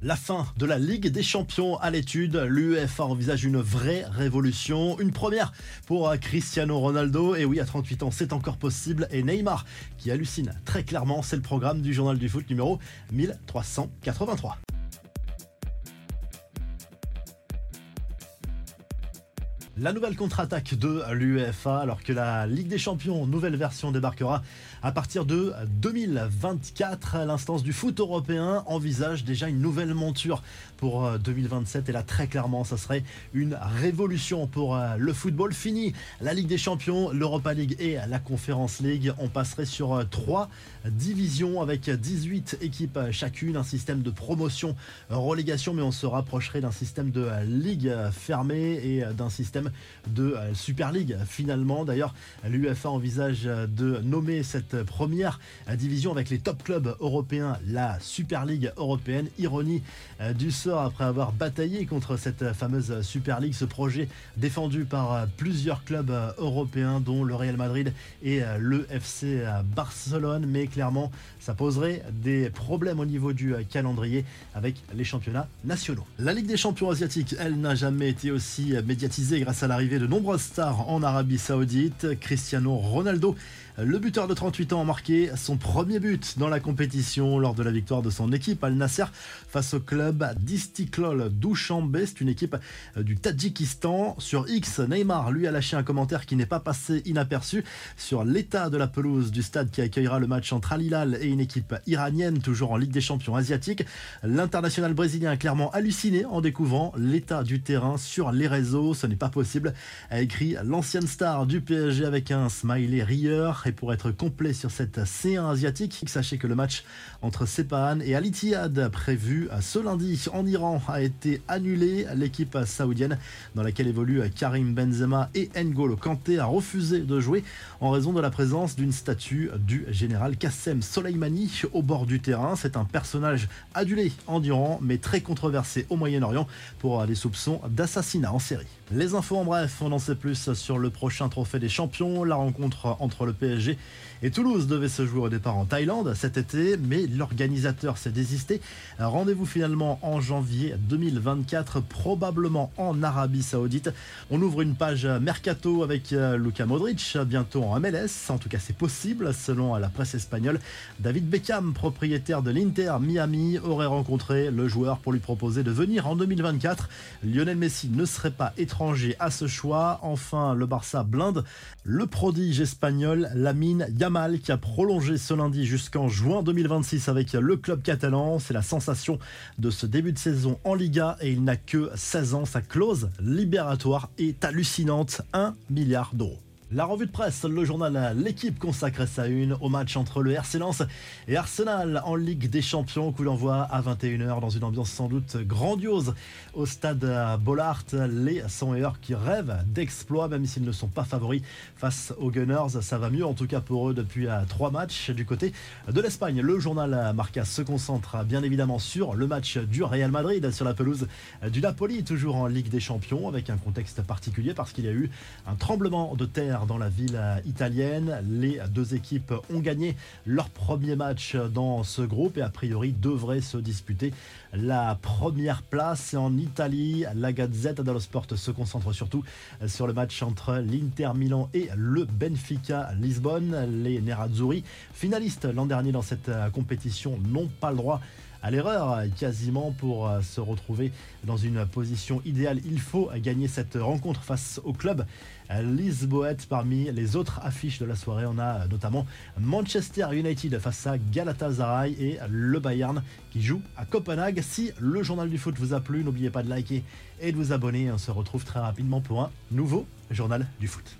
La fin de la Ligue des Champions. À l'étude, l'UEFA envisage une vraie révolution, une première pour Cristiano Ronaldo, et oui à 38 ans c'est encore possible, et Neymar qui hallucine très clairement, c'est le programme du journal du foot numéro 1383. La nouvelle contre-attaque de l'UEFA, alors que la Ligue des Champions, nouvelle version, débarquera à partir de 2024. L'instance du foot européen envisage déjà une nouvelle monture pour 2027. Euh, et là, très clairement, ça serait une révolution pour euh, le football. Fini la Ligue des Champions, l'Europa League et la Conference League. On passerait sur euh, trois divisions avec 18 équipes chacune, un système de promotion, relégation, mais on se rapprocherait d'un système de ligue fermée et d'un système de euh, Super League. Finalement, d'ailleurs, l'UFA envisage de nommer cette première division avec les top clubs européens la Super League européenne. Ironie euh, du sort après avoir bataillé contre cette fameuse Super League, ce projet défendu par euh, plusieurs clubs européens dont le Real Madrid et le FC Barcelone. Mais clairement, ça poserait des problèmes au niveau du calendrier avec les championnats nationaux. La Ligue des champions asiatiques, elle n'a jamais été aussi médiatisée grâce à l'arrivée de nombreuses stars en Arabie Saoudite. Cristiano Ronaldo, le buteur de 38 ans, a marqué son premier but dans la compétition lors de la victoire de son équipe Al Nasser face au club d'Istiklol Douchambé. C'est une équipe du Tadjikistan. Sur X, Neymar lui a lâché un commentaire qui n'est pas passé inaperçu sur l'état de la pelouse du stade qui accueillera le match entre Al Hilal et une équipe iranienne toujours en Ligue des champions asiatiques. L'international brésilien a clairement halluciné en découvrant l'état du terrain sur les réseaux. Ce n'est pas possible a écrit l'ancienne star du PSG avec un smiley rieur. Et pour être complet sur cette C1 asiatique, sachez que le match entre Sepahan et Al Ittihad prévu ce lundi en Iran a été annulé. L'équipe saoudienne dans laquelle évolue Karim Benzema et N'Golo Kanté a refusé de jouer en raison de la présence d'une statue du général Qassem Soleimani au bord du terrain. C'est un personnage adulé en Iran mais très controversé au Moyen-Orient pour des soupçons d'assassinat en série. Les infos en bref, on en sait plus sur le prochain trophée des champions. La rencontre entre le PSG et Toulouse devait se jouer au départ en Thaïlande cet été, mais l'organisateur s'est désisté. Rendez-vous finalement en janvier 2024, probablement en Arabie Saoudite. On ouvre une page mercato avec euh, Luka Modric, bientôt en MLS. En tout cas, c'est possible, selon la presse espagnole. David Beckham, propriétaire de l'Inter Miami, aurait rencontré le joueur pour lui proposer de venir en 2024. Lionel Messi ne serait pas étranger à ce choix. Enfin, le Barça blinde le prodige espagnol Lamine Yamal qui a prolongé ce lundi jusqu'en juin 2026 avec le club catalan. C'est la sensation de ce début de saison en Liga et il n'a que 16 ans. Sa clause libératoire est hallucinante, 1 milliard d'euros. La revue de presse, le journal L'équipe consacre sa une au match entre le RC Lens et Arsenal en Ligue des Champions, coup d'envoi à 21h dans une ambiance sans doute grandiose au stade Bollard. Les 100 heures qui rêvent d'exploits, même s'ils ne sont pas favoris face aux Gunners. Ça va mieux en tout cas pour eux depuis trois matchs. Du côté de l'Espagne, le journal Marca se concentre bien évidemment sur le match du Real Madrid sur la pelouse du Napoli, toujours en Ligue des Champions, avec un contexte particulier parce qu'il y a eu un tremblement de terre dans la ville italienne. Les deux équipes ont gagné leur premier match dans ce groupe et a priori devraient se disputer la première place en Italie. La Gazette dello Sport se concentre surtout sur le match entre l'Inter Milan et le Benfica Lisbonne. Les Nerazzurri, finalistes l'an dernier dans cette compétition, n'ont pas le droit à l'erreur quasiment pour euh, se retrouver dans une position idéale. Il faut gagner cette rencontre face au club Lisboète. Parmi les autres affiches de la soirée, on a notamment Manchester United face à Galatasaray et le Bayern qui joue à Copenhague. Si le journal du foot vous a plu, n'oubliez pas de liker et de vous abonner. On se retrouve très rapidement pour un nouveau journal du foot.